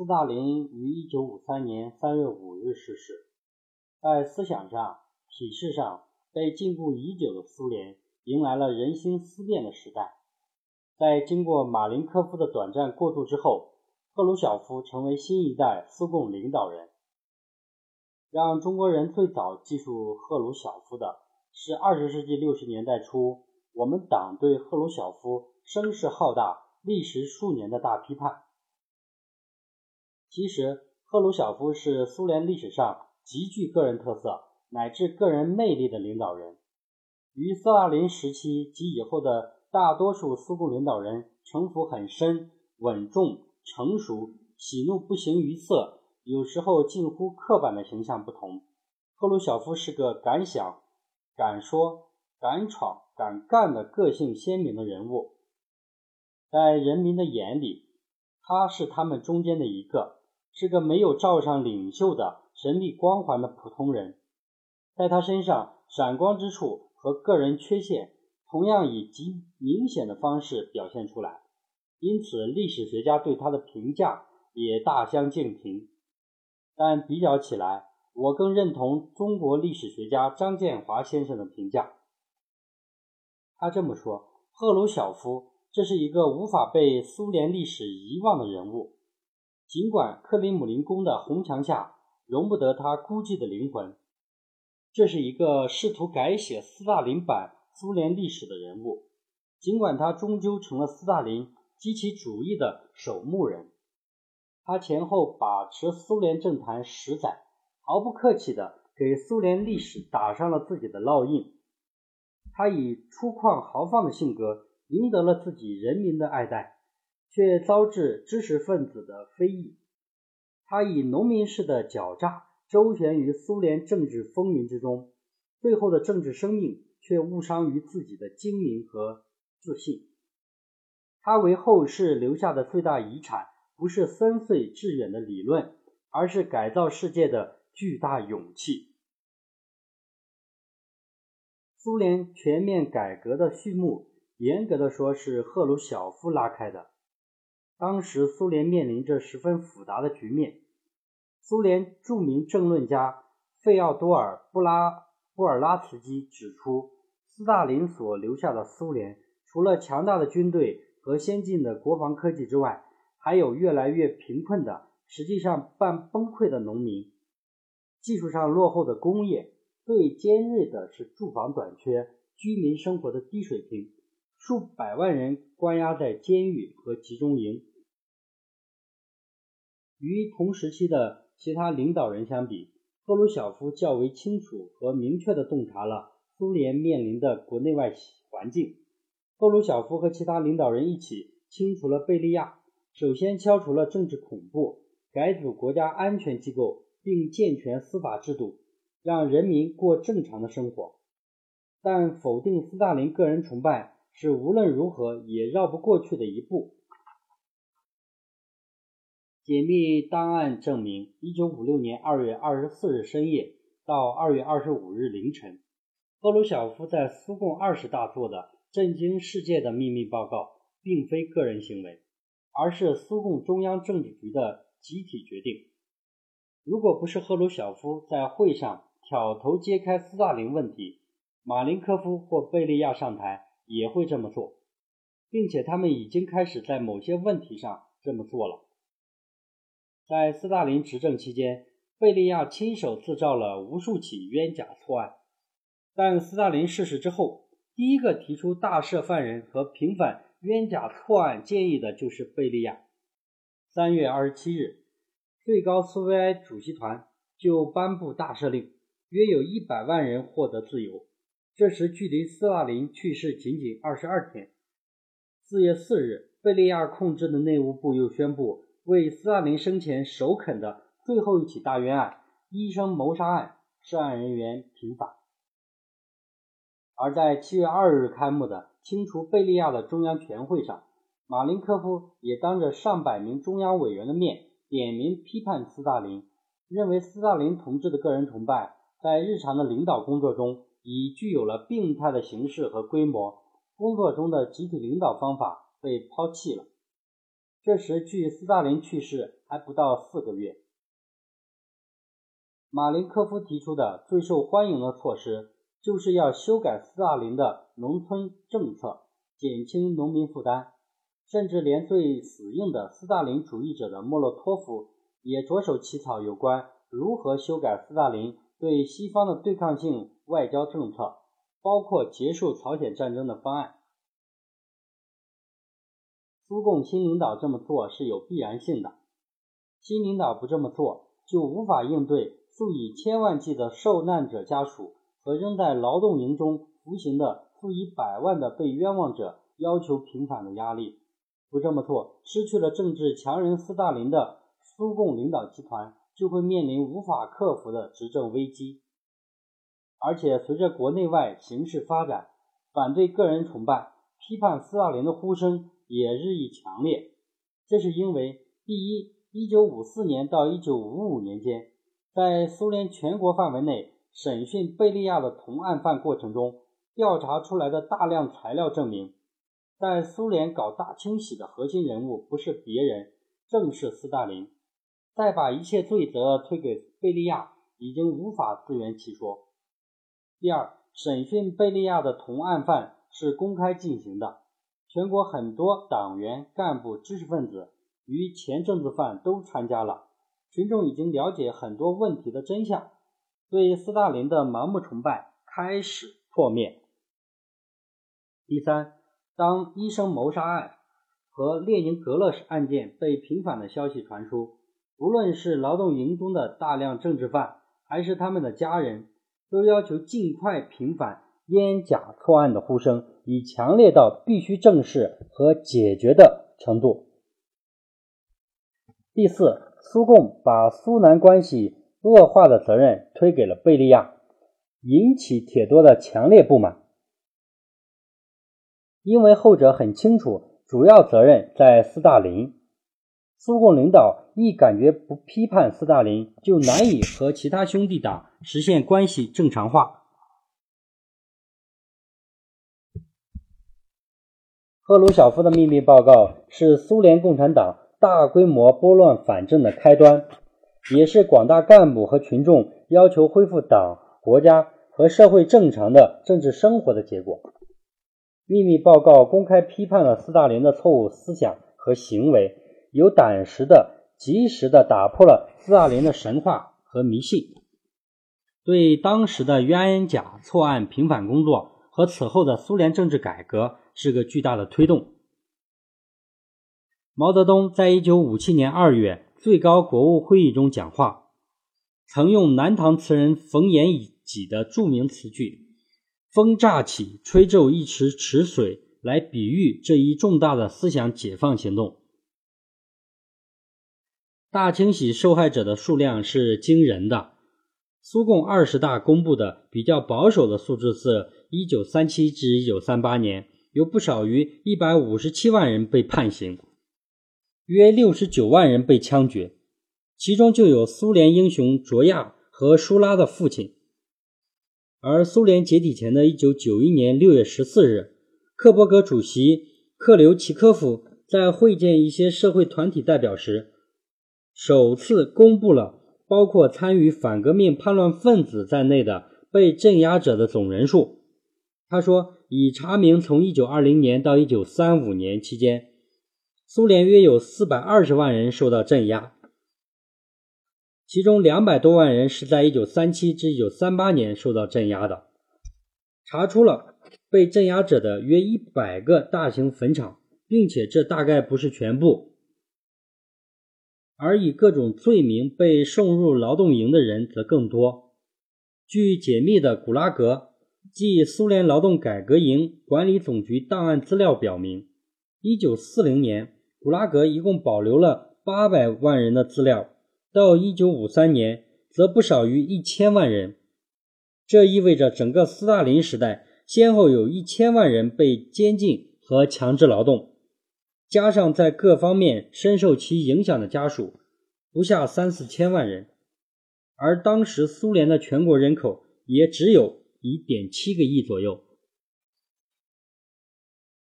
斯大林于1953年3月5日逝世。在思想上、体制上被禁锢已久的苏联迎来了人心思变的时代。在经过马林科夫的短暂过渡之后，赫鲁晓夫成为新一代苏共领导人。让中国人最早记住赫鲁晓夫的是20世纪60年代初我们党对赫鲁晓夫声势浩大、历时数年的大批判。其实，赫鲁晓夫是苏联历史上极具个人特色乃至个人魅力的领导人，与斯大林时期及以后的大多数苏共领导人城府很深、稳重。成熟、喜怒不形于色，有时候近乎刻板的形象不同。赫鲁晓夫是个敢想、敢说、敢闯、敢干的个性鲜明的人物，在人民的眼里，他是他们中间的一个，是个没有罩上领袖的神秘光环的普通人。在他身上，闪光之处和个人缺陷同样以极明显的方式表现出来。因此，历史学家对他的评价也大相径庭。但比较起来，我更认同中国历史学家张建华先生的评价。他这么说：“赫鲁晓夫这是一个无法被苏联历史遗忘的人物，尽管克里姆林宫的红墙下容不得他孤寂的灵魂。这是一个试图改写斯大林版苏联历史的人物，尽管他终究成了斯大林。”及其主义的守墓人，他前后把持苏联政坛十载，毫不客气地给苏联历史打上了自己的烙印。他以粗犷豪放的性格赢得了自己人民的爱戴，却遭致知识分子的非议。他以农民式的狡诈周旋于苏联政治风云之中，最后的政治生命却误伤于自己的精明和自信。他为后世留下的最大遗产，不是深邃致远的理论，而是改造世界的巨大勇气。苏联全面改革的序幕，严格的说是赫鲁晓夫拉开的。当时苏联面临着十分复杂的局面。苏联著名政论家费奥多尔·布拉布尔拉茨基指出，斯大林所留下的苏联，除了强大的军队，和先进的国防科技之外，还有越来越贫困的、实际上半崩溃的农民，技术上落后的工业，最尖锐的是住房短缺、居民生活的低水平，数百万人关押在监狱和集中营。与同时期的其他领导人相比，赫鲁晓夫较为清楚和明确地洞察了苏联面临的国内外环境。赫鲁晓夫和其他领导人一起清除了贝利亚，首先消除了政治恐怖，改组国家安全机构，并健全司法制度，让人民过正常的生活。但否定斯大林个人崇拜是无论如何也绕不过去的一步。解密档案证明，1956年2月24日深夜到2月25日凌晨，赫鲁晓夫在苏共二十大做的。震惊世界的秘密报告，并非个人行为，而是苏共中央政治局的集体决定。如果不是赫鲁晓夫在会上挑头揭开斯大林问题，马林科夫或贝利亚上台也会这么做，并且他们已经开始在某些问题上这么做了。在斯大林执政期间，贝利亚亲手制造了无数起冤假错案，但斯大林逝世之后。第一个提出大赦犯人和平反冤假错案建议的就是贝利亚。三月二十七日，最高苏维埃主席团就颁布大赦令，约有一百万人获得自由。这时距离斯大林去世仅仅二十二天。四月四日，贝利亚控制的内务部又宣布为斯大林生前首肯的最后一起大冤案——医生谋杀案，涉案人员平反。而在七月二日开幕的清除贝利亚的中央全会上，马林科夫也当着上百名中央委员的面点名批判斯大林，认为斯大林同志的个人崇拜在日常的领导工作中已具有了病态的形式和规模，工作中的集体领导方法被抛弃了。这时，距斯大林去世还不到四个月。马林科夫提出的最受欢迎的措施，就是要修改斯大林的农村政策，减轻农民负担。甚至连最死硬的斯大林主义者的莫洛托夫也着手起草有关如何修改斯大林对西方的对抗性外交政策，包括结束朝鲜战争的方案。苏共新领导这么做是有必然性的，新领导不这么做，就无法应对数以千万计的受难者家属和仍在劳动营中服刑的数以百万的被冤枉者要求平反的压力。不这么做，失去了政治强人斯大林的苏共领导集团就会面临无法克服的执政危机。而且，随着国内外形势发展，反对个人崇拜、批判斯大林的呼声也日益强烈。这是因为，第一，1954年到1955年间，在苏联全国范围内审讯贝利亚的同案犯过程中，调查出来的大量材料证明。在苏联搞大清洗的核心人物不是别人，正是斯大林。再把一切罪责推给贝利亚，已经无法自圆其说。第二，审讯贝利亚的同案犯是公开进行的，全国很多党员、干部、知识分子与前政治犯都参加了，群众已经了解很多问题的真相，对斯大林的盲目崇拜开始破灭。第三。当医生谋杀案和列宁格勒案件被平反的消息传出，无论是劳动营中的大量政治犯，还是他们的家人，都要求尽快平反烟甲错案的呼声已强烈到必须正视和解决的程度。第四，苏共把苏南关系恶化的责任推给了贝利亚，引起铁多的强烈不满。因为后者很清楚，主要责任在斯大林。苏共领导一感觉不批判斯大林，就难以和其他兄弟党实现关系正常化。赫鲁晓夫的秘密报告是苏联共产党大规模拨乱反正的开端，也是广大干部和群众要求恢复党、国家和社会正常的政治生活的结果。秘密报告公开批判了斯大林的错误思想和行为，有胆识的、及时的打破了斯大林的神话和迷信，对当时的冤假错案平反工作和此后的苏联政治改革是个巨大的推动。毛泽东在一九五七年二月最高国务会议中讲话，曾用南唐词人冯延己的著名词句。风乍起，吹皱一池池水，来比喻这一重大的思想解放行动。大清洗受害者的数量是惊人的。苏共二十大公布的比较保守的数字是：一九三七至一九三八年，有不少于一百五十七万人被判刑，约六十九万人被枪决，其中就有苏联英雄卓娅和舒拉的父亲。而苏联解体前的一九九一年六月十四日，克伯格主席克留奇科夫在会见一些社会团体代表时，首次公布了包括参与反革命叛乱分子在内的被镇压者的总人数。他说，已查明从一九二零年到一九三五年期间，苏联约有四百二十万人受到镇压。其中两百多万人是在一九三七至一九三八年受到镇压的，查出了被镇压者的约一百个大型坟场，并且这大概不是全部，而以各种罪名被送入劳动营的人则更多。据解密的古拉格即苏联劳动改革营管理总局档案资料表明，一九四零年古拉格一共保留了八百万人的资料。到一九五三年，则不少于一千万人。这意味着整个斯大林时代，先后有一千万人被监禁和强制劳动，加上在各方面深受其影响的家属，不下三四千万人。而当时苏联的全国人口也只有一点七个亿左右。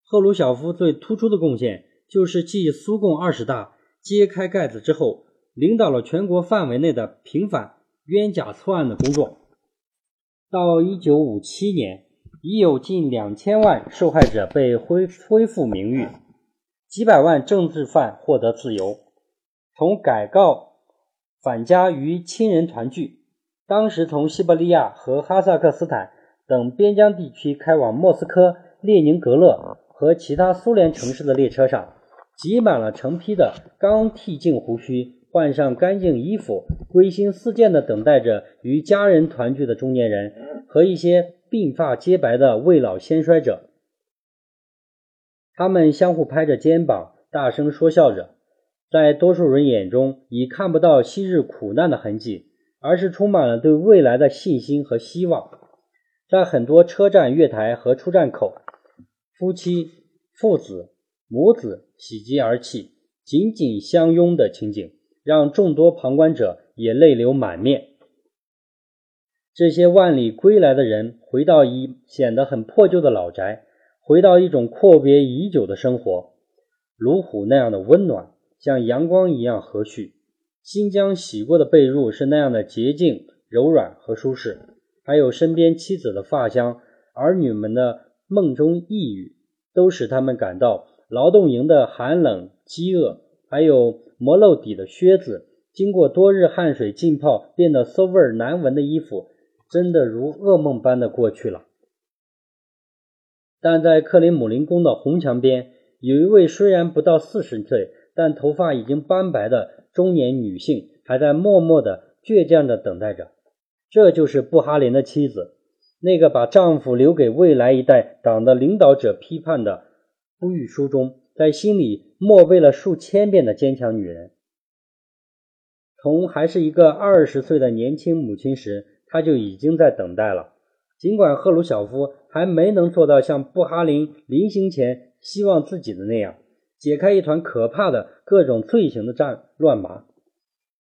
赫鲁晓夫最突出的贡献，就是继苏共二十大揭开盖子之后。领导了全国范围内的平反冤假错案的工作。到一九五七年，已有近两千万受害者被恢恢复名誉，几百万政治犯获得自由。从改告返家与亲人团聚，当时从西伯利亚和哈萨克斯坦等边疆地区开往莫斯科、列宁格勒和其他苏联城市的列车上，挤满了成批的刚剃净胡须。换上干净衣服，归心似箭地等待着与家人团聚的中年人和一些鬓发皆白的未老先衰者。他们相互拍着肩膀，大声说笑着，在多数人眼中已看不到昔日苦难的痕迹，而是充满了对未来的信心和希望。在很多车站月台和出站口，夫妻、父子、母子喜极而泣，紧紧相拥的情景。让众多旁观者也泪流满面。这些万里归来的人回到一显得很破旧的老宅，回到一种阔别已久的生活，炉虎那样的温暖，像阳光一样和煦。新疆洗过的被褥是那样的洁净、柔软和舒适，还有身边妻子的发香，儿女们的梦中呓语，都使他们感到劳动营的寒冷、饥饿，还有。磨漏底的靴子，经过多日汗水浸泡，变得馊味难闻的衣服，真的如噩梦般的过去了。但在克林姆林宫的红墙边，有一位虽然不到四十岁，但头发已经斑白的中年女性，还在默默的、倔强的等待着。这就是布哈林的妻子，那个把丈夫留给未来一代党的领导者批判的呼吁书中。在心里默背了数千遍的坚强女人，从还是一个二十岁的年轻母亲时，她就已经在等待了。尽管赫鲁晓夫还没能做到像布哈林临行前希望自己的那样，解开一团可怕的各种罪行的战乱麻，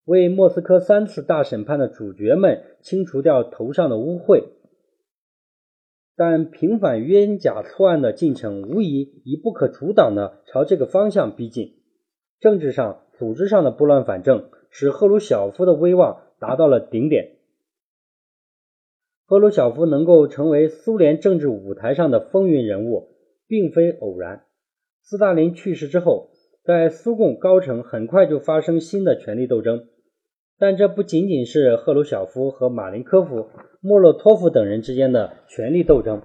为莫斯科三次大审判的主角们清除掉头上的污秽。但平反冤假错案的进程无疑已不可阻挡地朝这个方向逼近。政治上、组织上的拨乱反正，使赫鲁晓夫的威望达到了顶点。赫鲁晓夫能够成为苏联政治舞台上的风云人物，并非偶然。斯大林去世之后，在苏共高层很快就发生新的权力斗争。但这不仅仅是赫鲁晓夫和马林科夫、莫洛托夫等人之间的权力斗争，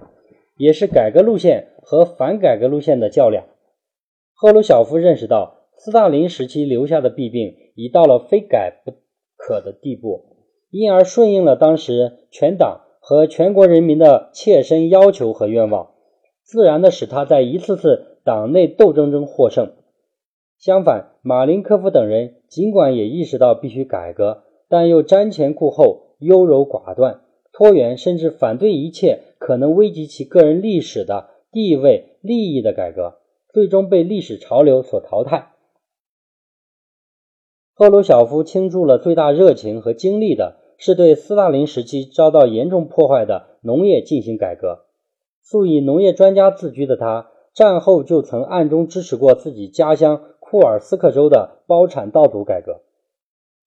也是改革路线和反改革路线的较量。赫鲁晓夫认识到，斯大林时期留下的弊病已到了非改不可的地步，因而顺应了当时全党和全国人民的切身要求和愿望，自然的使他在一次次党内斗争中获胜。相反，马林科夫等人尽管也意识到必须改革，但又瞻前顾后、优柔寡断、拖延，甚至反对一切可能危及其个人历史的地位、利益的改革，最终被历史潮流所淘汰。赫鲁晓夫倾注了最大热情和精力的是对斯大林时期遭到严重破坏的农业进行改革。素以农业专家自居的他，战后就曾暗中支持过自己家乡。库尔斯克州的包产稻土改革，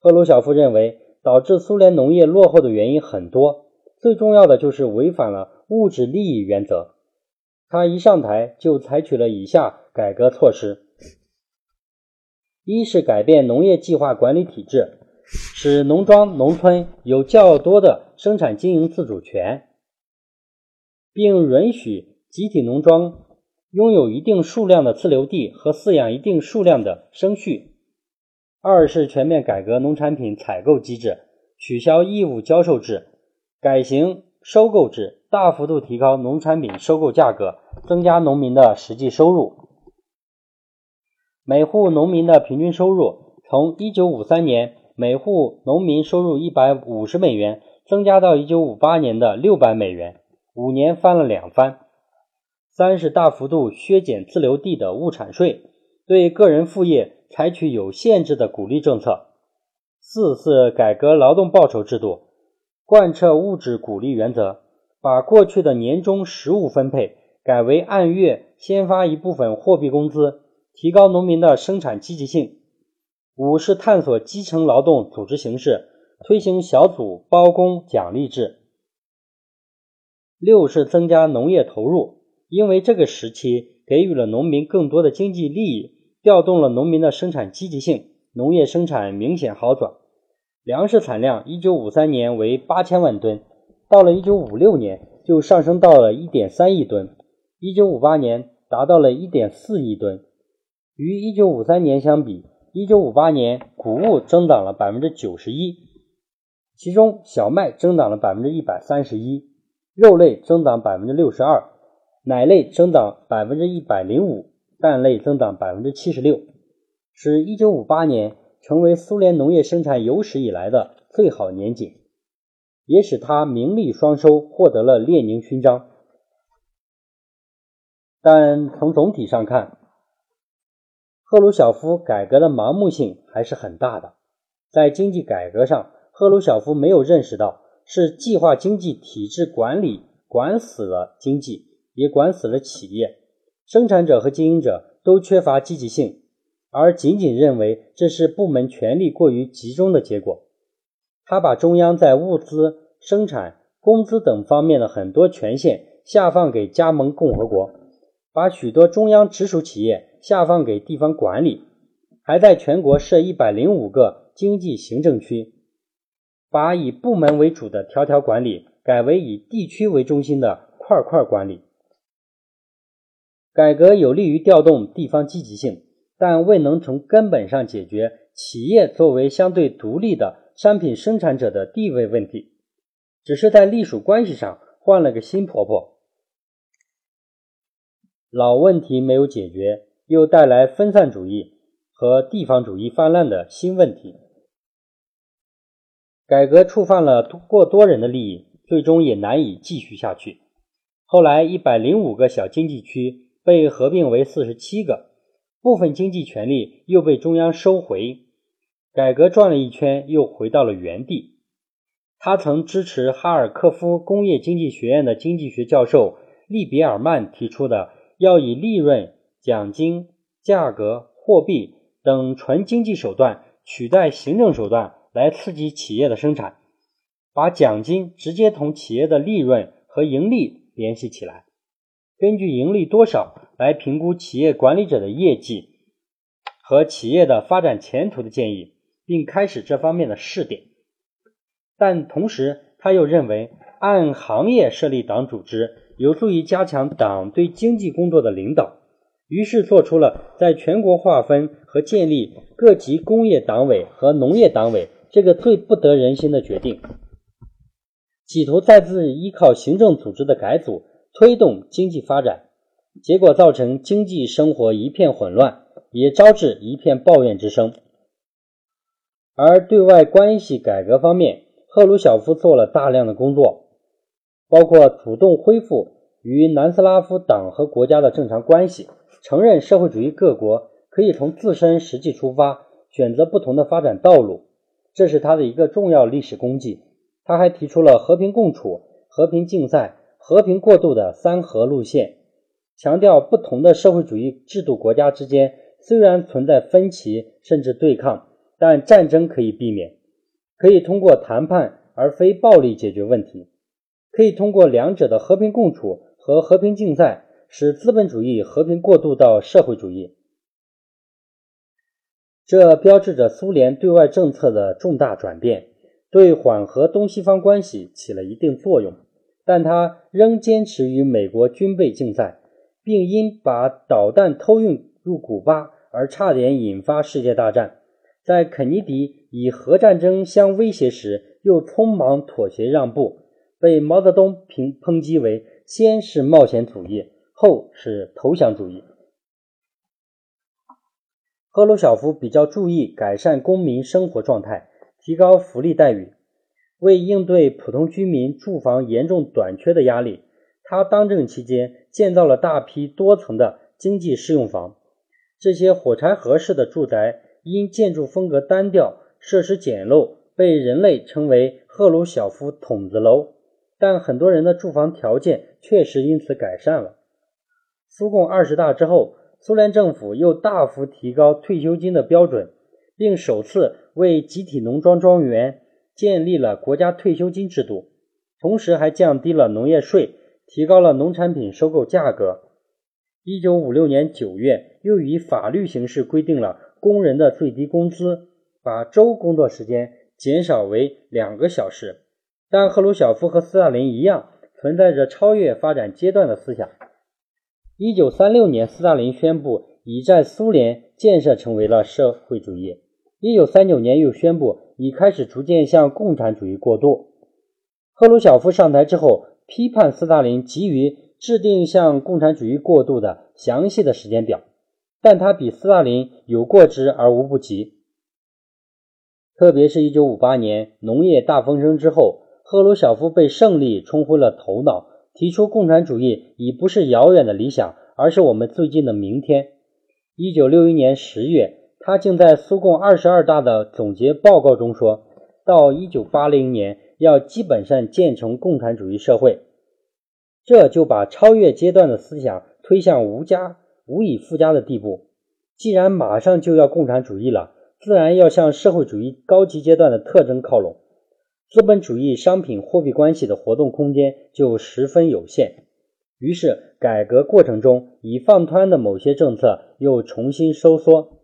赫鲁晓夫认为，导致苏联农业落后的原因很多，最重要的就是违反了物质利益原则。他一上台就采取了以下改革措施：一是改变农业计划管理体制，使农庄农村有较多的生产经营自主权，并允许集体农庄。拥有一定数量的自留地和饲养一定数量的牲畜。二是全面改革农产品采购机制，取消义务交售制，改行收购制，大幅度提高农产品收购价格，增加农民的实际收入。每户农民的平均收入从1953年每户农民收入150美元，增加到1958年的600美元，五年翻了两番。三是大幅度削减自留地的物产税，对个人副业采取有限制的鼓励政策。四是改革劳动报酬制度，贯彻物质鼓励原则，把过去的年终实物分配改为按月先发一部分货币工资，提高农民的生产积极性。五是探索基层劳动组织形式，推行小组包工奖励制。六是增加农业投入，因为这个时期给予了农民更多的经济利益，调动了农民的生产积极性，农业生产明显好转。粮食产量一九五三年为八千万吨，到了一九五六年就上升到了一点三亿吨，一九五八年达到了一点四亿吨。与一九五三年相比，一九五八年谷物增长了百分之九十一，其中小麦增长了百分之一百三十一，肉类增长百分之六十二，奶类增长百分之一百零五，蛋类增长百分之七十六，使一九五八年成为苏联农业生产有史以来的最好年景，也使他名利双收，获得了列宁勋章。但从总体上看，赫鲁晓夫改革的盲目性还是很大的。在经济改革上，赫鲁晓夫没有认识到是计划经济体制管理管死了经济，也管死了企业。生产者和经营者都缺乏积极性，而仅仅认为这是部门权力过于集中的结果。他把中央在物资生产、工资等方面的很多权限下放给加盟共和国，把许多中央直属企业。下放给地方管理，还在全国设一百零五个经济行政区，把以部门为主的条条管理改为以地区为中心的块块管理。改革有利于调动地方积极性，但未能从根本上解决企业作为相对独立的商品生产者的地位问题，只是在隶属关系上换了个新婆婆，老问题没有解决。又带来分散主义和地方主义泛滥的新问题。改革触犯了过多人的利益，最终也难以继续下去。后来，一百零五个小经济区被合并为四十七个，部分经济权力又被中央收回。改革转了一圈，又回到了原地。他曾支持哈尔科夫工业经济学院的经济学教授利比尔曼提出的要以利润。奖金、价格、货币等纯经济手段取代行政手段来刺激企业的生产，把奖金直接同企业的利润和盈利联系起来，根据盈利多少来评估企业管理者的业绩和企业的发展前途的建议，并开始这方面的试点。但同时，他又认为按行业设立党组织有助于加强党对经济工作的领导。于是做出了在全国划分和建立各级工业党委和农业党委这个最不得人心的决定，企图再次依靠行政组织的改组推动经济发展，结果造成经济生活一片混乱，也招致一片抱怨之声。而对外关系改革方面，赫鲁晓夫做了大量的工作，包括主动恢复与南斯拉夫党和国家的正常关系。承认社会主义各国可以从自身实际出发，选择不同的发展道路，这是他的一个重要历史功绩。他还提出了和平共处、和平竞赛、和平过渡的三和路线，强调不同的社会主义制度国家之间虽然存在分歧甚至对抗，但战争可以避免，可以通过谈判而非暴力解决问题，可以通过两者的和平共处和和平竞赛。使资本主义和平过渡到社会主义，这标志着苏联对外政策的重大转变，对缓和东西方关系起了一定作用。但他仍坚持与美国军备竞赛，并因把导弹偷运入古巴而差点引发世界大战。在肯尼迪以核战争相威胁时，又匆忙妥协让步，被毛泽东评抨击为先是冒险主义。后是投降主义。赫鲁晓夫比较注意改善公民生活状态，提高福利待遇。为应对普通居民住房严重短缺的压力，他当政期间建造了大批多层的经济适用房。这些火柴盒式的住宅因建筑风格单调、设施简陋，被人类称为赫鲁晓夫筒子楼。但很多人的住房条件确实因此改善了。苏共二十大之后，苏联政府又大幅提高退休金的标准，并首次为集体农庄庄园建立了国家退休金制度，同时还降低了农业税，提高了农产品收购价格。一九五六年九月，又以法律形式规定了工人的最低工资，把周工作时间减少为两个小时。但赫鲁晓夫和斯大林一样，存在着超越发展阶段的思想。一九三六年，斯大林宣布已在苏联建设成为了社会主义。一九三九年，又宣布已开始逐渐向共产主义过渡。赫鲁晓夫上台之后，批判斯大林急于制定向共产主义过渡的详细的时间表，但他比斯大林有过之而无不及。特别是一九五八年农业大丰收之后。赫鲁晓夫被胜利冲昏了头脑，提出共产主义已不是遥远的理想，而是我们最近的明天。一九六一年十月，他竟在苏共二十二大的总结报告中说：“到一九八零年，要基本上建成共产主义社会。”这就把超越阶段的思想推向无加无以复加的地步。既然马上就要共产主义了，自然要向社会主义高级阶段的特征靠拢。资本主义商品货币关系的活动空间就十分有限，于是改革过程中已放宽的某些政策又重新收缩，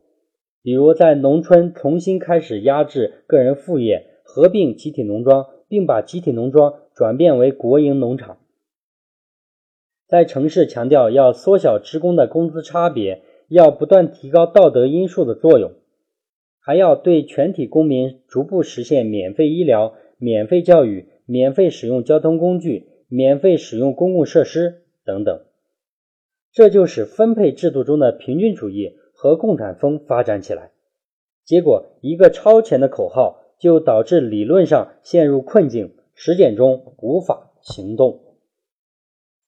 比如在农村重新开始压制个人副业，合并集体农庄，并把集体农庄转变为国营农场；在城市强调要缩小职工的工资差别，要不断提高道德因素的作用，还要对全体公民逐步实现免费医疗。免费教育、免费使用交通工具、免费使用公共设施等等，这就使分配制度中的平均主义和共产风发展起来。结果，一个超前的口号就导致理论上陷入困境，实践中无法行动。